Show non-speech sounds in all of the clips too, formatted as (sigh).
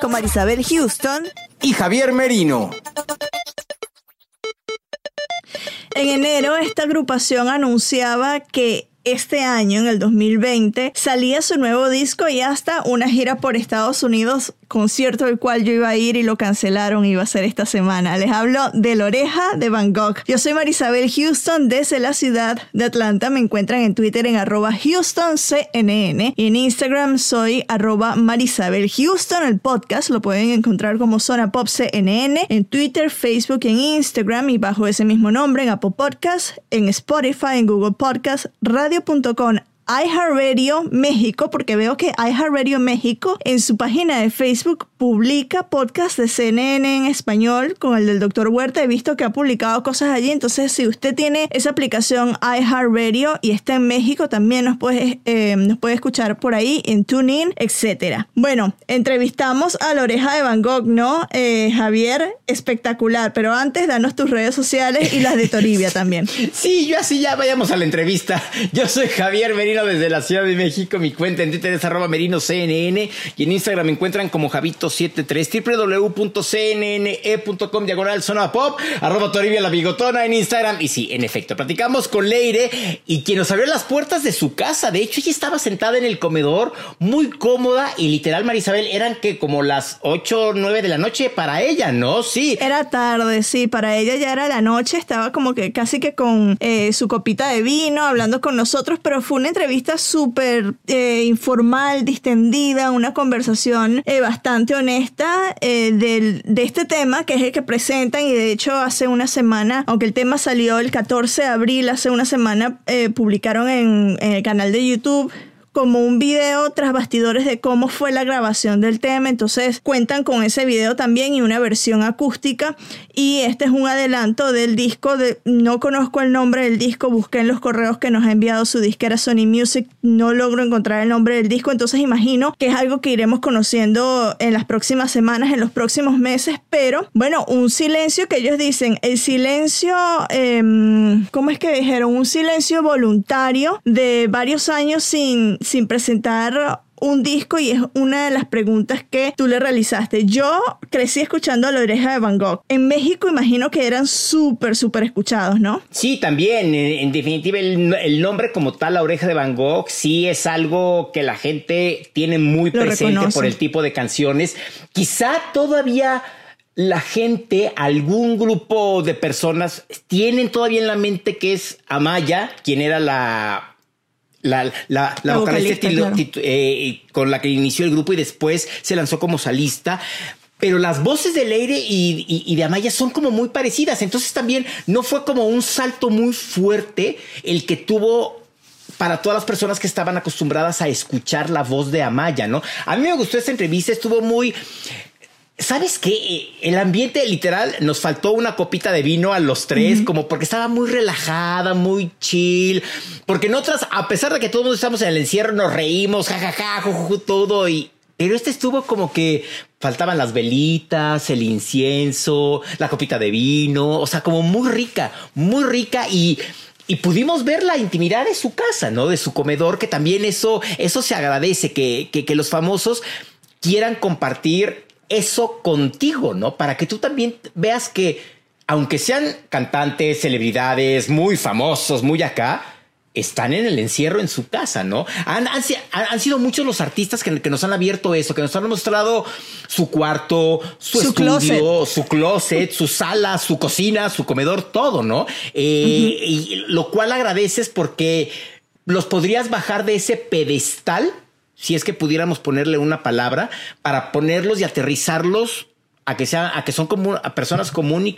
con Marisabel Houston. y Javier Merino. En enero, esta agrupación anunciaba que este año, en el 2020, salía su nuevo disco y hasta una gira por Estados Unidos, concierto al cual yo iba a ir y lo cancelaron, iba a ser esta semana. Les hablo de La Oreja de Van Gogh. Yo soy Marisabel Houston desde la ciudad de Atlanta. Me encuentran en Twitter en arroba HoustonCNN y en Instagram soy arroba Marisabel Houston. El podcast lo pueden encontrar como Zona Pop CNN en Twitter, Facebook, en Instagram y bajo ese mismo nombre en Apple Podcast, en Spotify, en Google Podcast, radio.com iHeartRadio México, porque veo que iHeartRadio México en su página de Facebook publica podcast de CNN en español con el del Dr. Huerta. He visto que ha publicado cosas allí. Entonces, si usted tiene esa aplicación iHeartRadio y está en México, también nos puede, eh, puede escuchar por ahí en TuneIn, etcétera. Bueno, entrevistamos a la oreja de Van Gogh, ¿no? Eh, Javier, espectacular. Pero antes, danos tus redes sociales y las de Toribia también. (laughs) Sí, yo así ya vayamos a la entrevista. Yo soy Javier Merino desde la Ciudad de México. Mi cuenta en Twitter es arroba merinoCNN y en Instagram me encuentran como Javito73 www.cnne.com diagonal zona pop arroba Toribia la bigotona en Instagram. Y sí, en efecto, platicamos con Leire y quien nos abrió las puertas de su casa. De hecho, ella estaba sentada en el comedor muy cómoda y literal, Marisabel, eran que como las 8 o 9 de la noche para ella, ¿no? Sí. Era tarde, sí, para ella ya era la noche, estaba como que casi que con eh, su copita de vino, hablando con nosotros, pero fue una entrevista súper eh, informal, distendida, una conversación eh, bastante honesta eh, del- de este tema, que es el que presentan, y de hecho hace una semana, aunque el tema salió el 14 de abril, hace una semana publicaron en el canal de YouTube como un video tras bastidores de cómo fue la grabación del tema. Entonces cuentan con ese video también y una versión acústica. Y este es un adelanto del disco. De, no conozco el nombre del disco, busqué en los correos que nos ha enviado su disquera Sony Music. No logro encontrar el nombre del disco. Entonces imagino que es algo que iremos conociendo en las próximas semanas, en los próximos meses. Pero bueno, un silencio que ellos dicen, el silencio, em, ¿cómo es que dijeron? Un silencio voluntario de varios años sin, sin presentar un disco y es una de las preguntas que tú le realizaste. Yo crecí escuchando a la oreja de Van Gogh. En México imagino que eran súper, súper escuchados, ¿no? Sí, también, en, en definitiva, el, el nombre como tal, la oreja de Van Gogh, sí es algo que la gente tiene muy Lo presente reconoce. por el tipo de canciones. Quizá todavía la gente, algún grupo de personas, tienen todavía en la mente que es Amaya, quien era la la, la, la La vocalista vocalista, tilo- claro. titu- eh, con la que inició el grupo y después se lanzó como solista. Pero las voces de Leire y, y- y de Amaya son como muy parecidas. Entonces también no fue como un salto muy fuerte el que tuvo para todas las personas que estaban acostumbradas a escuchar la voz de Amaya, ¿no? A mí me gustó esta entrevista, estuvo muy... ¿Sabes qué? El ambiente literal nos faltó una copita de vino a los tres, como porque estaba muy relajada, muy chill. Porque en otras, a pesar de que todos estamos en el encierro, nos reímos, jajaja, jujuju, todo. Y, pero este estuvo como que faltaban las velitas, el incienso, la copita de vino. O sea, como muy rica, muy rica y. Y pudimos ver la intimidad de su casa, ¿no? De su comedor, que también eso, eso se agradece, que, que, que los famosos quieran compartir eso contigo, ¿no? Para que tú también veas que, aunque sean cantantes, celebridades, muy famosos, muy acá, están en el encierro en su casa, ¿no? Han, sido muchos los artistas que, nos han abierto eso, que nos han mostrado su cuarto, su, estudio, su closet, su sala, su cocina, su comedor, todo, ¿no? Eh, y lo cual agradeces porque los podrías bajar de ese pedestal, si es que pudiéramos ponerle una palabra, para ponerlos y aterrizarlos a que sean, a que son como a personas comunes,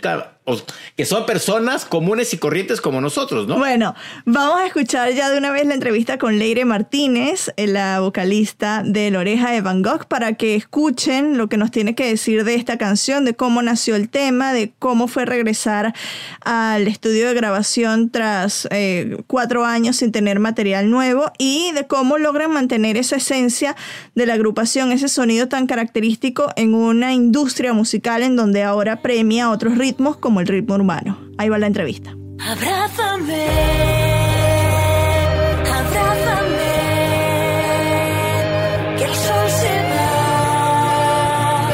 que son personas comunes y corrientes como nosotros, ¿no? Bueno, vamos a escuchar ya de una vez la entrevista con Leire Martínez, la vocalista de La Oreja de Van Gogh, para que escuchen lo que nos tiene que decir de esta canción, de cómo nació el tema, de cómo fue regresar al estudio de grabación tras eh, cuatro años sin tener material nuevo y de cómo logran mantener esa esencia de la agrupación, ese sonido tan característico en una industria musical en donde ahora premia otros ritmos como el ritmo urbano. Ahí va la entrevista. Abrázame, abrázame, que el sol se va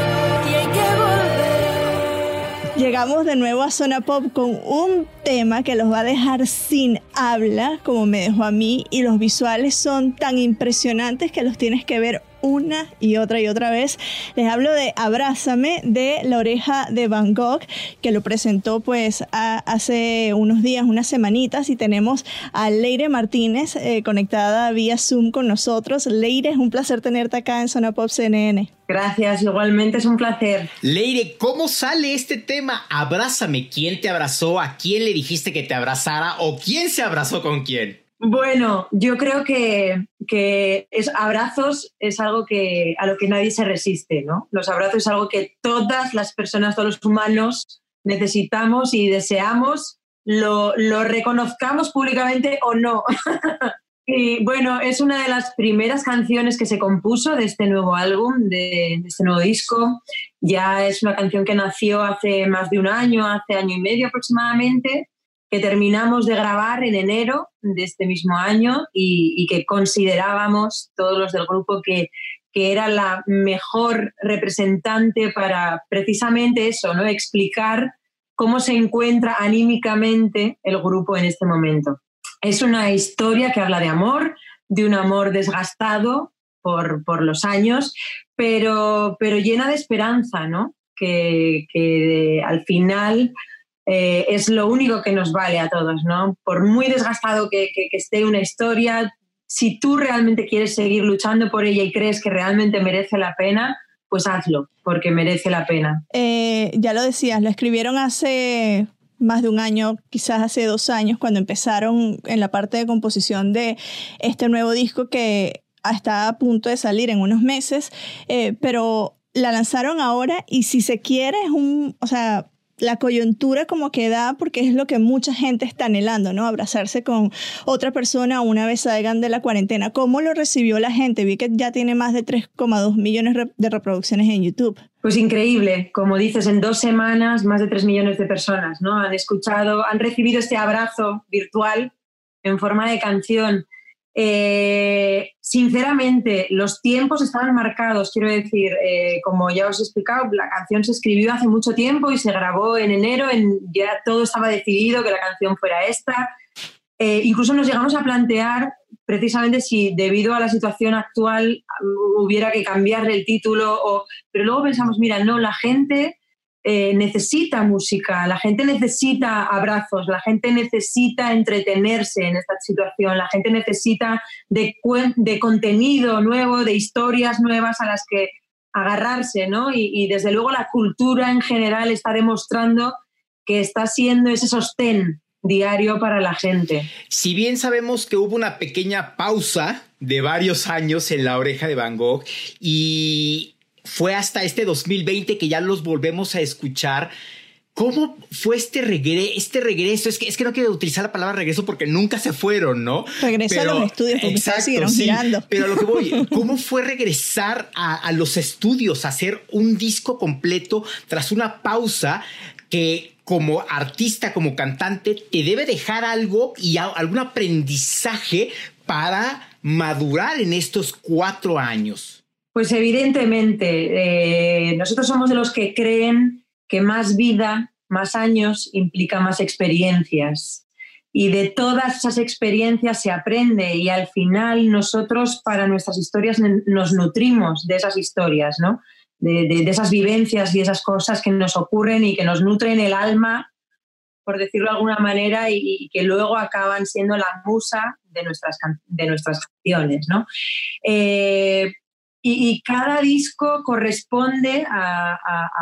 y hay que volver. Llegamos de nuevo a Zona Pop con un tema que los va a dejar sin habla, como me dejó a mí, y los visuales son tan impresionantes que los tienes que ver una y otra y otra vez. Les hablo de Abrázame de la oreja de Van Gogh, que lo presentó pues hace unos días, unas semanitas, y tenemos a Leire Martínez eh, conectada vía Zoom con nosotros. Leire, es un placer tenerte acá en Zona Pop CNN. Gracias, igualmente es un placer. Leire, ¿cómo sale este tema? Abrázame. ¿Quién te abrazó? ¿A quién le dijiste que te abrazara? ¿O quién se abrazó con quién? Bueno, yo creo que, es, abrazos es algo que, a lo que nadie se resiste, ¿no? Los abrazos es algo que todas las personas, todos los humanos necesitamos y deseamos, lo, reconozcamos públicamente o no. (laughs) y bueno, es una de las primeras canciones que se compuso de este nuevo álbum, de, de este nuevo disco. Ya es una canción que nació hace más de un año, hace año y medio aproximadamente que terminamos de grabar en enero de este mismo año y, que considerábamos todos los del grupo que, que, era la mejor representante para precisamente eso, ¿no? explicar cómo se encuentra anímicamente el grupo en este momento. Es una historia que habla de amor, de un amor desgastado por, por los años, pero, pero llena de esperanza, ¿no? que, que al final eh, es lo único que nos vale a todos, ¿no? Por muy desgastado que, esté una historia, si tú realmente quieres seguir luchando por ella y crees que realmente merece la pena, pues hazlo, porque merece la pena. Eh, ya lo decías, lo escribieron hace más de un año, quizás hace dos años, cuando empezaron en la parte de composición de este nuevo disco que está a punto de salir en unos meses, eh, pero la lanzaron ahora y si se quiere es un, o sea, la coyuntura como que da porque es lo que mucha gente está anhelando, ¿no? Abrazarse con otra persona una vez salgan de la cuarentena. ¿Cómo lo recibió la gente? Vi que ya tiene más de 3,2 millones de reproducciones en YouTube. Pues increíble, como dices, en dos semanas más de 3 millones de personas, ¿no? Han escuchado, han recibido este abrazo virtual en forma de canción. Eh, sinceramente, los tiempos estaban marcados, quiero decir, eh, como ya os he explicado, la canción se escribió hace mucho tiempo y se grabó en enero, en, ya todo estaba decidido que la canción fuera esta. Eh, incluso nos llegamos a plantear precisamente si debido a la situación actual hubiera que cambiarle el título, pero luego pensamos, mira, no, la gente eh, necesita música, la gente necesita abrazos, la gente necesita entretenerse en esta situación, la gente necesita de, de contenido nuevo, de historias nuevas a las que agarrarse, ¿no? Y, desde luego la cultura en general está demostrando que está siendo ese sostén diario para la gente. Si bien sabemos que hubo una pequeña pausa de varios años en la oreja de Van Gogh y fue hasta este 2020 que ya los volvemos a escuchar. ¿Cómo fue este, este regreso? Es que, es que no quiero utilizar la palabra regreso porque nunca se fueron, ¿no? Regreso a los estudios porque siguieron girando. Pero lo que voy, (laughs) ¿cómo fue regresar a, los estudios, a hacer un disco completo tras una pausa que como artista, como cantante, te debe dejar algo y algún aprendizaje para madurar en estos cuatro años? Pues evidentemente, eh, nosotros somos de los que creen que más vida, más años implica más experiencias. y de todas esas experiencias se aprende y al final nosotros para nuestras historias nos nutrimos de esas historias, ¿no? De, esas vivencias y esas cosas que nos ocurren y que nos nutren el alma, por decirlo de alguna manera, y, que luego acaban siendo la musa de nuestras, de nuestras canciones, ¿no? Eh, y, cada disco corresponde a,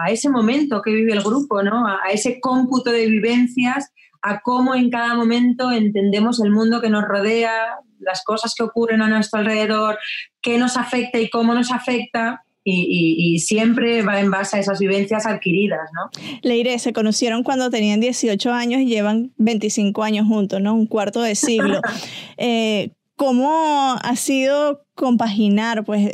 ese momento que vive el grupo, ¿no? a ese cómputo de vivencias a cómo en cada momento entendemos el mundo que nos rodea, las cosas que ocurren a nuestro alrededor, qué nos afecta y cómo nos afecta. Y, siempre va en base a esas vivencias adquiridas, ¿no? Leire, se conocieron cuando tenían 18 años y llevan 25 años juntos, ¿no? Un cuarto de siglo. (laughs) eh, ¿Cómo ha sido compaginar pues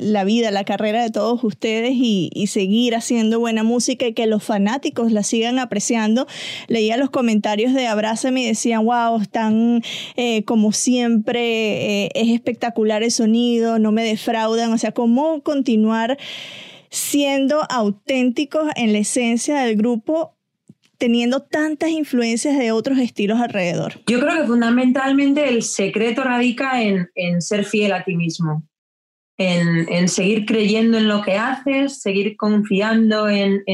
la vida, la carrera de todos ustedes y, seguir haciendo buena música y que los fanáticos la sigan apreciando? Leía los comentarios de Abrázame y decían, wow, están eh, como siempre, eh, es espectacular el sonido, no me defraudan, o sea, ¿cómo continuar siendo auténticos en la esencia del grupo teniendo tantas influencias de otros estilos alrededor? Yo creo que fundamentalmente el secreto radica en, ser fiel a ti mismo, en, seguir creyendo en lo que haces, seguir confiando en,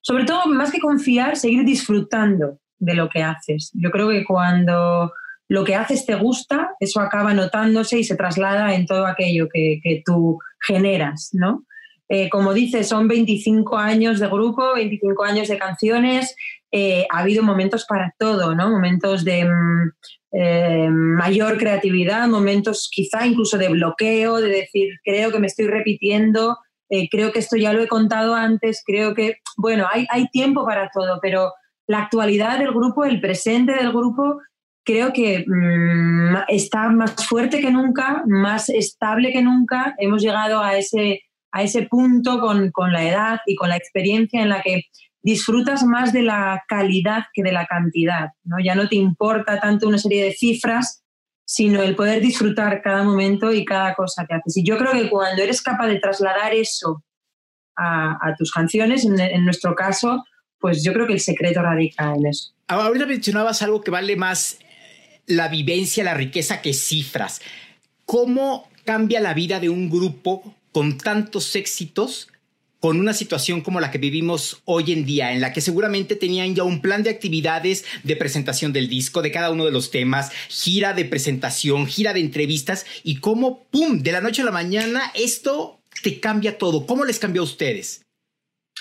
sobre todo más que confiar, seguir disfrutando de lo que haces. Yo creo que cuando lo que haces te gusta, eso acaba notándose y se traslada en todo aquello que, que tú generas, ¿no? Eh, como dices, son 25 años de grupo, 25 años de canciones. Eh, ha habido momentos para todo, ¿no? Momentos de mm, eh, mayor creatividad, momentos quizá incluso de bloqueo, de decir, creo que me estoy repitiendo, creo que esto ya lo he contado antes, creo que, bueno, hay, hay tiempo para todo, pero la actualidad del grupo, el presente del grupo, creo que mm, está más fuerte que nunca, más estable que nunca. Hemos llegado a ese a ese punto con, con la edad y con la experiencia en la que disfrutas más de la calidad que de la cantidad. ¿no? Ya no te importa tanto una serie de cifras, sino el poder disfrutar cada momento y cada cosa que haces. Y yo creo que cuando eres capaz de trasladar eso a, tus canciones, en, en, nuestro caso, pues yo creo que el secreto radica en eso. Ahorita mencionabas algo que vale más la vivencia, la riqueza que cifras. ¿Cómo cambia la vida de un grupo con tantos éxitos con una situación como la que vivimos hoy en día, en la que seguramente tenían ya un plan de actividades de presentación del disco, de cada uno de los temas, gira de presentación, gira de entrevistas, y cómo, ¡pum!, de la noche a la mañana esto te cambia todo. ¿Cómo les cambió a ustedes?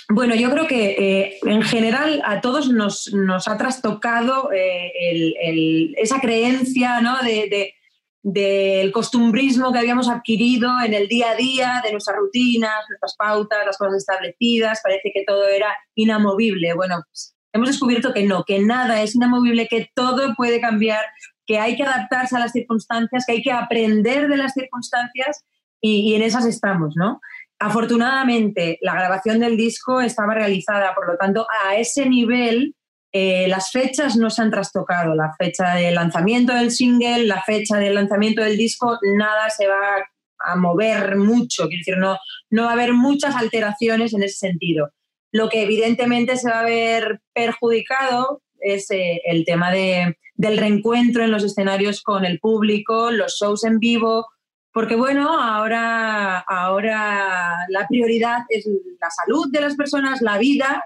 Bueno, yo creo que eh, en general a todos nos, ha trastocado eh, esa creencia ¿no? de del costumbrismo que habíamos adquirido en el día a día, de nuestras rutinas, nuestras pautas, las cosas establecidas, parece que todo era inamovible. Bueno, pues, hemos descubierto que no, que nada es inamovible, que todo puede cambiar, que hay que adaptarse a las circunstancias, que hay que aprender de las circunstancias y, y en esas estamos, ¿no? Afortunadamente, la grabación del disco estaba realizada, por lo tanto, a ese nivel eh, las fechas no se han trastocado. La fecha de lanzamiento del single, la fecha de lanzamiento del disco, nada se va a mover mucho. Quiero decir, no, no va a haber muchas alteraciones en ese sentido. Lo que evidentemente se va a ver perjudicado es eh, el tema de, del reencuentro en los escenarios con el público, los shows en vivo, porque bueno, ahora, ahora la prioridad es la salud de las personas, la vida,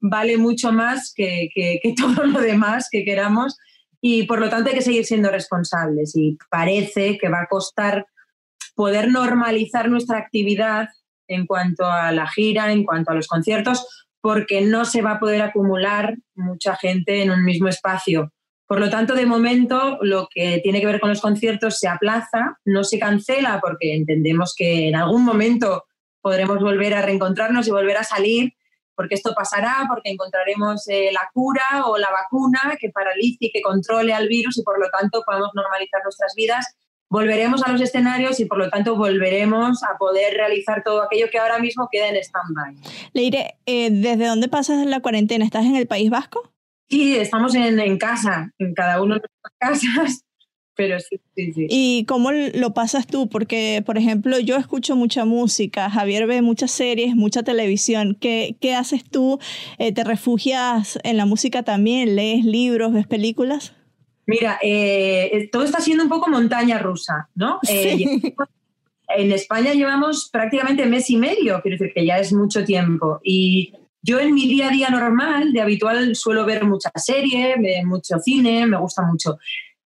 vale mucho más que, (laughs) todo lo demás que queramos y por lo tanto hay que seguir siendo responsables y parece que va a costar poder normalizar nuestra actividad en cuanto a la gira, en cuanto a los conciertos, porque no se va a poder acumular mucha gente en un mismo espacio. Por lo tanto, de momento, lo que tiene que ver con los conciertos se aplaza, no se cancela, porque entendemos que en algún momento podremos volver a reencontrarnos y volver a salir porque esto pasará, porque encontraremos eh, la cura o la vacuna que paralice y que controle al virus y por lo tanto podamos normalizar nuestras vidas. Volveremos a los escenarios y por lo tanto volveremos a poder realizar todo aquello que ahora mismo queda en stand-by. Leire, eh, ¿desde dónde pasas la cuarentena? ¿Estás en el País Vasco? Sí, estamos en, en casa, en cada uno de nuestras (laughs) casas pero sí, sí, sí. ¿Y cómo lo pasas tú? Porque, por ejemplo, yo escucho mucha música, Javier ve muchas series, mucha televisión. ¿Qué, qué haces tú? Eh, ¿Te refugias en la música también? ¿Lees libros, ves películas? Mira, eh, todo está siendo un poco montaña rusa, ¿no? (laughs) Eh, en España llevamos prácticamente mes y medio, quiero decir que ya es mucho tiempo. Y yo en mi día a día normal, de habitual, suelo ver mucha serie, mucho cine, me gusta mucho.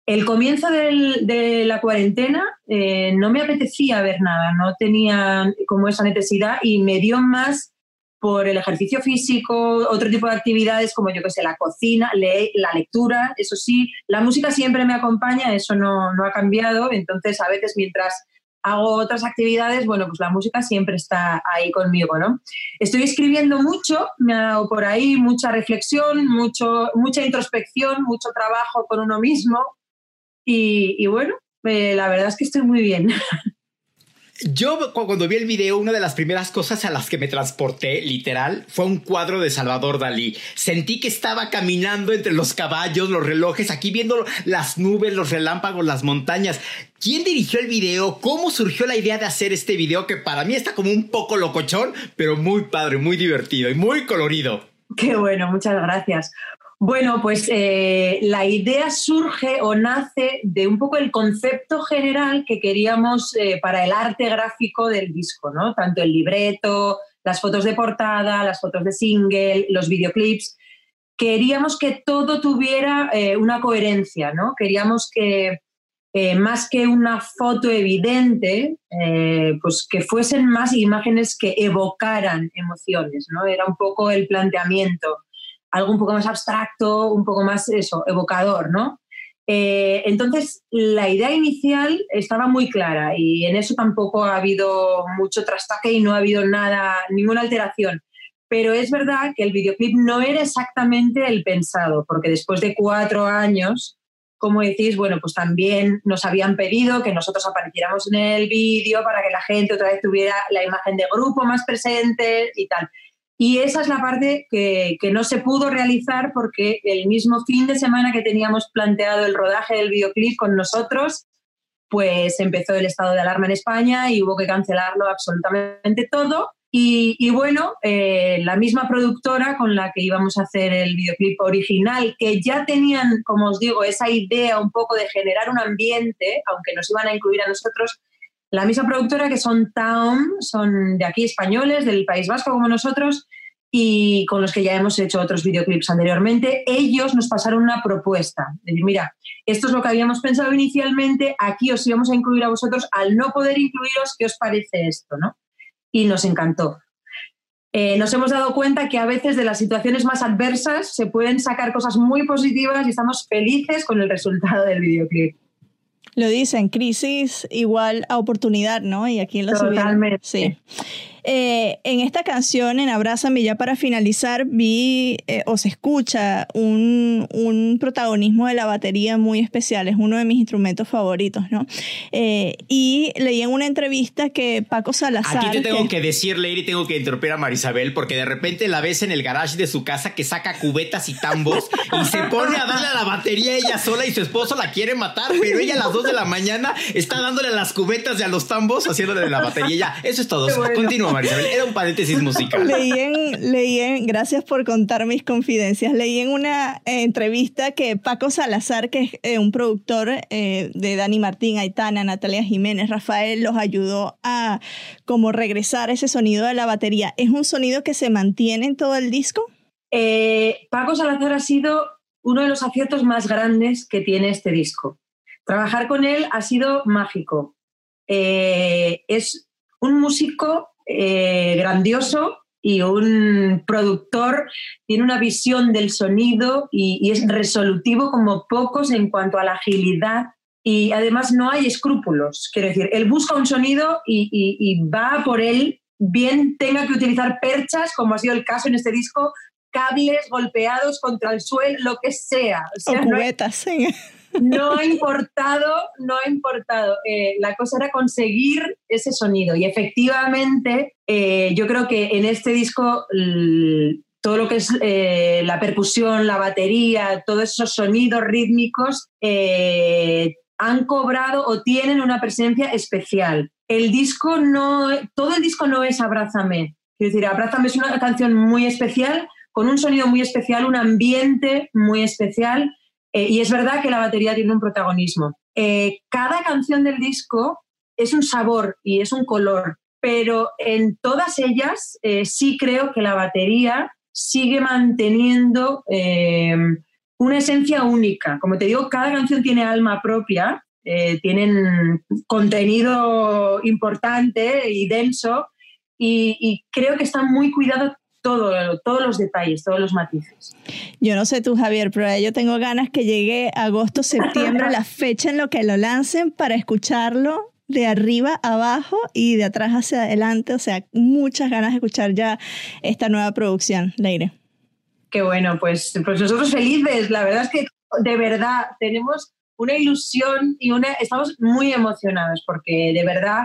El comienzo de la cuarentena eh, no me apetecía ver nada, no tenía como esa necesidad y me dio más por el ejercicio físico, otro tipo de actividades como yo que sé, la cocina, la lectura, eso sí, la música siempre me acompaña, eso no, no ha cambiado, entonces a veces mientras hago otras actividades, bueno, pues la música siempre está ahí conmigo, ¿no? Estoy escribiendo mucho, me ha dado por ahí mucha reflexión, mucho, mucha introspección, mucho trabajo con uno mismo y, y bueno, eh, la verdad es que estoy muy bien. (laughs) Yo cuando vi el video, una de las primeras cosas a las que me transporté, literal, fue un cuadro de Salvador Dalí. Sentí que estaba caminando entre los caballos, los relojes, aquí viendo las nubes, los relámpagos, las montañas. ¿Quién dirigió el video? ¿Cómo surgió la idea de hacer este video que para mí está como un poco locochón, pero muy padre, muy divertido y muy colorido? Qué bueno, muchas gracias. Bueno, pues eh, la idea surge o nace de un poco el concepto general que queríamos eh, para el arte gráfico del disco, ¿no? Tanto el libreto, las fotos de portada, las fotos de single, los videoclips. Queríamos que todo tuviera eh, una coherencia, ¿no? Queríamos que más que una foto evidente, pues que fuesen más imágenes que evocaran emociones, ¿no? Era un poco el planteamiento algo un poco más abstracto, un poco más eso, evocador, ¿no? Eh, entonces, la idea inicial estaba muy clara y en eso tampoco ha habido mucho trastaque y no ha habido nada, ninguna alteración. Pero es verdad que el videoclip no era exactamente el pensado, porque después de cuatro años, como decís, bueno, pues también nos habían pedido que nosotros apareciéramos en el vídeo para que la gente otra vez tuviera la imagen de grupo más presente y tal. Y esa es la parte que, no se pudo realizar porque el mismo fin de semana que teníamos planteado el rodaje del videoclip con nosotros, pues empezó el estado de alarma en España y hubo que cancelarlo absolutamente todo. Y, bueno, eh, la misma productora con la que íbamos a hacer el videoclip original, que ya tenían, como os digo, esa idea un poco de generar un ambiente, aunque nos iban a incluir a nosotros, la misma productora que son Town, son de aquí españoles, del País Vasco como nosotros, y con los que ya hemos hecho otros videoclips anteriormente, ellos nos pasaron una propuesta. De decir, mira, esto es lo que habíamos pensado inicialmente, aquí os íbamos a incluir a vosotros, al no poder incluiros, ¿qué os parece esto? ¿no? Y nos encantó. Eh, nos hemos dado cuenta que a veces de las situaciones más adversas se pueden sacar cosas muy positivas y estamos felices con el resultado del videoclip. Lo dicen, crisis igual a oportunidad, ¿no? Y aquí en la Totalmente. Sí. Eh, en esta canción, en Abrázame, ya para finalizar, vi eh, o se escucha un, un, protagonismo de la batería muy especial, es uno de mis instrumentos favoritos, ¿no? Eh, y leí en una entrevista que Paco Salazar... Aquí te tengo que, decir, Lady, tengo que interrumpir a Marisabel, porque de repente la ves en el garage de su casa que saca cubetas y tambos y se pone a darle a la batería ella sola y su esposo la quiere matar, pero ella a las 2 de la mañana está dándole a las cubetas y a los tambos haciéndole la batería. Ya, eso es todo. Continúa. Marisabel. Era un paréntesis musical. Leí en, leí en, gracias por contar mis confidencias. Leí en una eh, entrevista que Paco Salazar, que es eh, un productor eh, de Dani Martín, Aitana, Natalia Jiménez, Rafael, los ayudó a como regresar ese sonido de la batería. ¿Es un sonido que se mantiene en todo el disco? Paco Salazar ha sido uno de los aciertos más grandes que tiene este disco. Trabajar con él ha sido mágico. es un músico eh, grandioso y un productor tiene una visión del sonido y, es resolutivo como pocos en cuanto a la agilidad y además no hay escrúpulos. Quiero decir, él busca un sonido y, va por él, bien tenga que utilizar perchas, como ha sido el caso en este disco, cables golpeados contra el suelo, lo que sea. O, cubetas, no ha importado, no ha importado. Eh, la cosa era conseguir ese sonido y efectivamente eh, yo creo que en este disco todo lo que es eh, la percusión, la batería, todos esos sonidos rítmicos han cobrado o tienen una presencia especial. El disco no, todo el disco no es Abrázame. Es decir, Abrázame es una canción muy especial, con un sonido muy especial, un ambiente muy especial, eh, y es verdad que la batería tiene un protagonismo. Eh, cada canción del disco es un sabor y es un color, pero en todas ellas eh, sí creo que la batería sigue manteniendo una esencia única. Como te digo, cada canción tiene alma propia, tienen contenido importante y denso, y, y, creo que está muy cuidado todo, todos los detalles, todos los matices. Yo no sé tú, Javier, pero yo tengo ganas que llegue agosto, septiembre, la (laughs) fecha en lo que lo lancen para escucharlo de arriba abajo y de atrás hacia adelante. O sea, muchas ganas de escuchar ya esta nueva producción, Leire. Qué bueno, pues, pues nosotros felices. La verdad es que de verdad tenemos una ilusión y una, estamos muy emocionados porque de verdad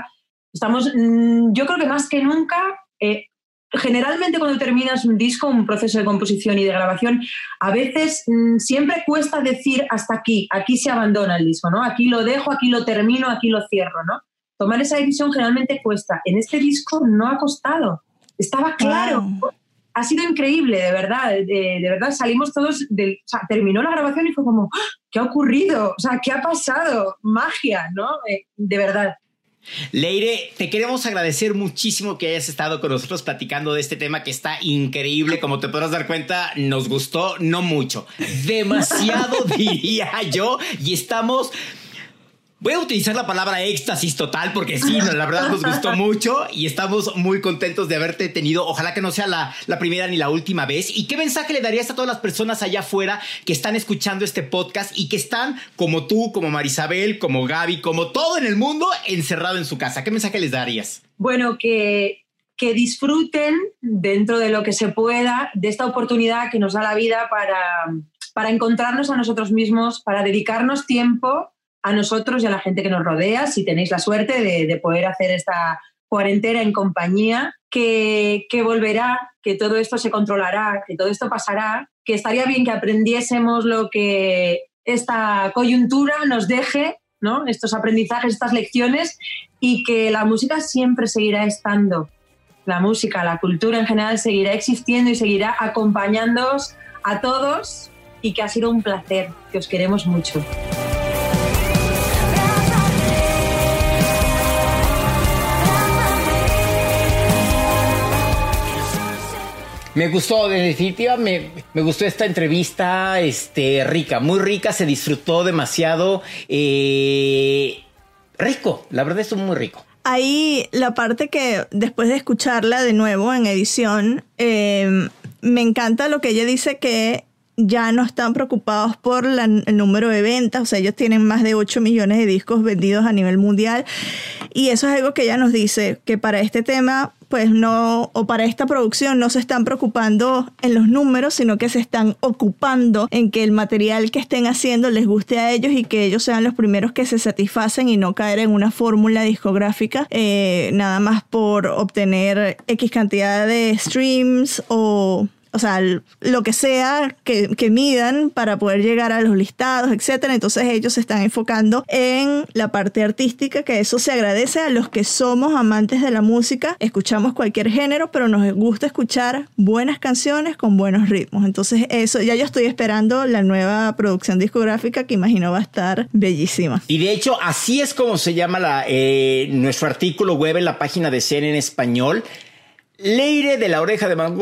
estamos, mm, yo creo que más que nunca, eh, generalmente cuando terminas un disco, un proceso de composición y de grabación, a veces mm, siempre cuesta decir hasta aquí, aquí se abandona el disco, ¿no? Aquí lo dejo, aquí lo termino, aquí lo cierro, ¿no? Tomar esa decisión generalmente cuesta. En este disco no ha costado. Estaba claro. Ha sido increíble, de verdad. De, verdad, salimos todos del. O sea, terminó la grabación y fue como, ¡Ah! ¿qué ha ocurrido? O sea, ¿qué ha pasado? Magia, ¿no? Eh, de verdad. Leire, te queremos agradecer muchísimo que hayas estado con nosotros platicando de este tema que está increíble. Como te podrás dar cuenta, nos gustó no mucho, demasiado (laughs) diría yo, y estamos Voy a utilizar la palabra éxtasis total porque sí, la verdad nos gustó mucho y estamos muy contentos de haberte tenido. Ojalá que no sea la, la, primera ni la última vez. ¿Y qué mensaje le darías a todas las personas allá afuera que están escuchando este podcast y que están como tú, como Marisabel, como Gaby, como todo en el mundo encerrado en su casa? ¿Qué mensaje les darías? Bueno, que, que disfruten dentro de lo que se pueda de esta oportunidad que nos da la vida para, para encontrarnos a nosotros mismos, para dedicarnos tiempo a nosotros y a la gente que nos rodea, si tenéis la suerte de, poder hacer esta cuarentena en compañía, que, que, volverá, que todo esto se controlará, que todo esto pasará, que estaría bien que aprendiésemos lo que esta coyuntura nos deje, ¿no? estos aprendizajes, estas lecciones, y que la música siempre seguirá estando. La música, la cultura en general seguirá existiendo y seguirá acompañándoos a todos y que ha sido un placer, que os queremos mucho. Me gustó, de definitiva, me, gustó esta entrevista, este, rica, muy rica, se disfrutó demasiado. Eh, rico, la verdad es muy rico. Ahí la parte que después de escucharla de nuevo en edición, eh, me encanta lo que ella dice que ya no están preocupados por el número de ventas, o sea, ellos tienen más de 8 millones de discos vendidos a nivel mundial y eso es algo que ella nos dice, que para este tema, pues no, o para esta producción no se están preocupando en los números, sino que se están ocupando en que el material que estén haciendo les guste a ellos y que ellos sean los primeros que se satisfacen y no caer en una fórmula discográfica, eh, nada más por obtener X cantidad de streams o o sea, lo que sea que, que, midan para poder llegar a los listados, etcétera. Entonces ellos se están enfocando en la parte artística, que eso se agradece a los que somos amantes de la música. Escuchamos cualquier género, pero nos gusta escuchar buenas canciones con buenos ritmos. Entonces eso, ya yo estoy esperando la nueva producción discográfica que imagino va a estar bellísima. Y de hecho, así es como se llama la, eh, nuestro artículo web en la página de CN en español. Leire de la oreja de Van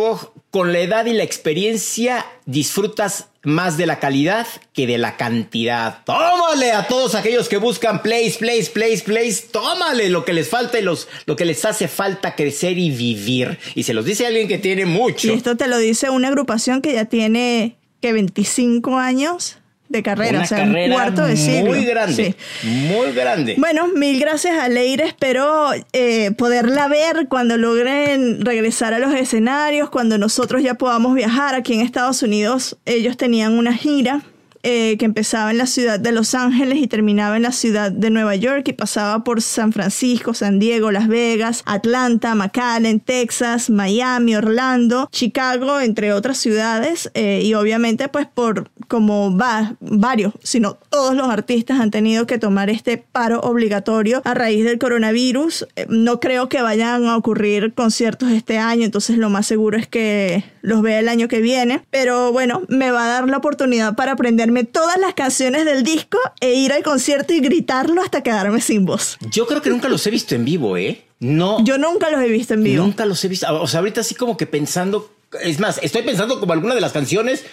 con la edad y la experiencia disfrutas más de la calidad que de la cantidad. Tómale a todos aquellos que buscan plays, plays, plays, plays. Tómale lo que les falta y los, lo que les hace falta crecer y vivir. Y se los dice alguien que tiene mucho. Y esto te lo dice una agrupación que ya tiene que 25 años de carrera, o sea, cuarto de siglo. Muy grande, muy grande. Bueno, mil gracias a Leire, espero eh, poderla ver cuando logren regresar a los escenarios, cuando nosotros ya podamos viajar. Aquí en Estados Unidos ellos tenían una gira eh, que empezaba en la ciudad de Los Ángeles y terminaba en la ciudad de Nueva York y pasaba por San Francisco, San Diego, Las Vegas, Atlanta, McAllen, Texas, Miami, Orlando, Chicago, entre otras ciudades eh, y obviamente pues por como va, varios, sino todos los artistas han tenido que tomar este paro obligatorio a raíz del coronavirus. Eh, no creo que vayan a ocurrir conciertos este año, entonces lo más seguro es que los vea el año que viene. Pero bueno, me va a dar la oportunidad para aprenderme todas las canciones del disco e ir al concierto y gritarlo hasta quedarme sin voz. Yo creo que nunca los he visto en vivo, ¿eh? No. Yo nunca los he visto en vivo. Nunca los he visto. O sea, ahorita así como que pensando. Es más, estoy pensando como alguna de las canciones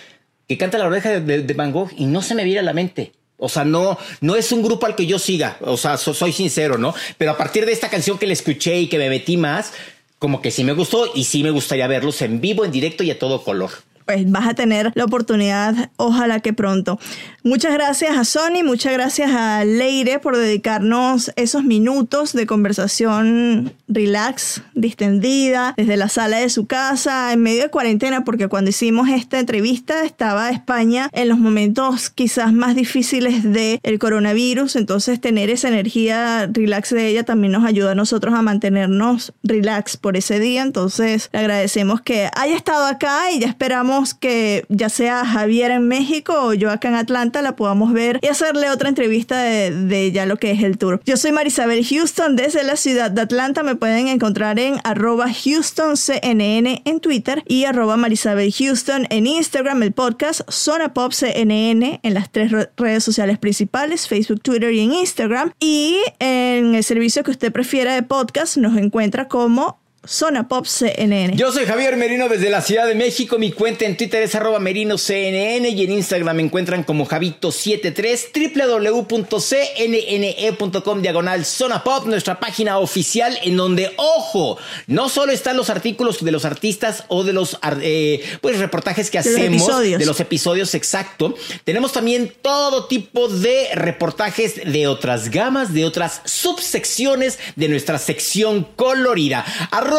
que canta la oreja de, Van Gogh y no se me viene a la mente. O sea, no, no es un grupo al que yo siga. O sea, soy sincero, ¿no? Pero a partir de esta canción que le escuché y que me metí más, como que sí me gustó y sí me gustaría verlos en vivo, en directo y a todo color pues vas a tener la oportunidad, ojalá que pronto. Muchas gracias a Sony, muchas gracias a Leire por dedicarnos esos minutos de conversación relax, distendida, desde la sala de su casa, en medio de cuarentena, porque cuando hicimos esta entrevista estaba España en los momentos quizás más difíciles del el coronavirus, entonces tener esa energía relax de ella también nos ayuda a nosotros a mantenernos relax por ese día, entonces le agradecemos que haya estado acá y ya esperamos que ya sea Javier en México o yo acá en Atlanta la podamos ver y hacerle otra entrevista de, ya lo que es el tour. Yo soy Marisabel Houston desde la ciudad de Atlanta. Me pueden encontrar en arroba HoustonCNN en Twitter y arroba Marisabel Houston en Instagram, el podcast Zona en las tres redes sociales principales, Facebook, Twitter y en Instagram. Y en el servicio que usted prefiera de podcast nos encuentra como Zona Pop CNN. Yo soy Javier Merino desde la Ciudad de México. Mi cuenta en Twitter es arroba merinoCNN y en Instagram me encuentran como Javito73 www.cnne.com diagonal Zona Pop, nuestra página oficial en donde, ojo, no solo están los artículos de los artistas o de los eh, pues, reportajes que hacemos de los episodios exacto. Tenemos también todo tipo de reportajes de otras gamas, de otras subsecciones de nuestra sección colorida arroba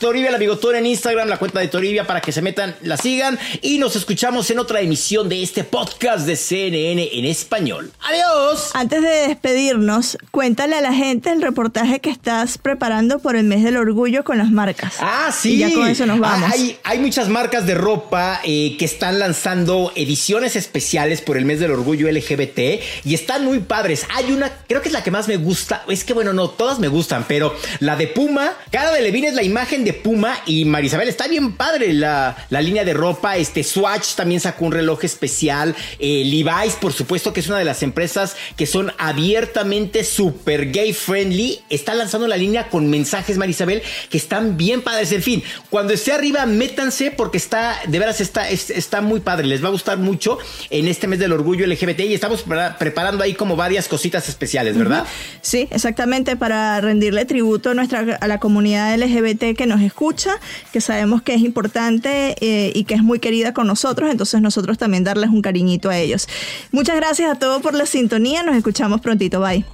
Toribia la Bigotón en Instagram, la cuenta de Toribia para que se metan, la sigan y nos escuchamos en otra emisión de este podcast de CNN en español. Adiós. Antes de despedirnos, cuéntale a la gente el reportaje que estás preparando por el mes del orgullo con las marcas. Ah, sí. Y ya con eso nos vamos. Hay, hay muchas marcas de ropa eh, que están lanzando ediciones especiales por el mes del orgullo LGBT y están muy padres. Hay una, creo que es la que más me gusta. Es que bueno, no, todas me gustan, pero la de Puma, cada de es la imagen de Puma y Marisabel. Está bien padre la, línea de ropa. Este Swatch también sacó un reloj especial. Eh, Levi's, por supuesto, que es una de las empresas que son abiertamente super gay friendly. Está lanzando la línea con mensajes, Marisabel, que están bien padres. En fin, cuando esté arriba, métanse porque está, de veras, está, está muy padre. Les va a gustar mucho en este mes del orgullo LGBT y estamos preparando ahí como varias cositas especiales, ¿verdad? Sí, exactamente, para rendirle tributo a, nuestra, a la comunidad LGBT que nos escucha, que sabemos que es importante eh, y que es muy querida con nosotros, entonces nosotros también darles un cariñito a ellos. Muchas gracias a todos por la sintonía, nos escuchamos prontito, bye.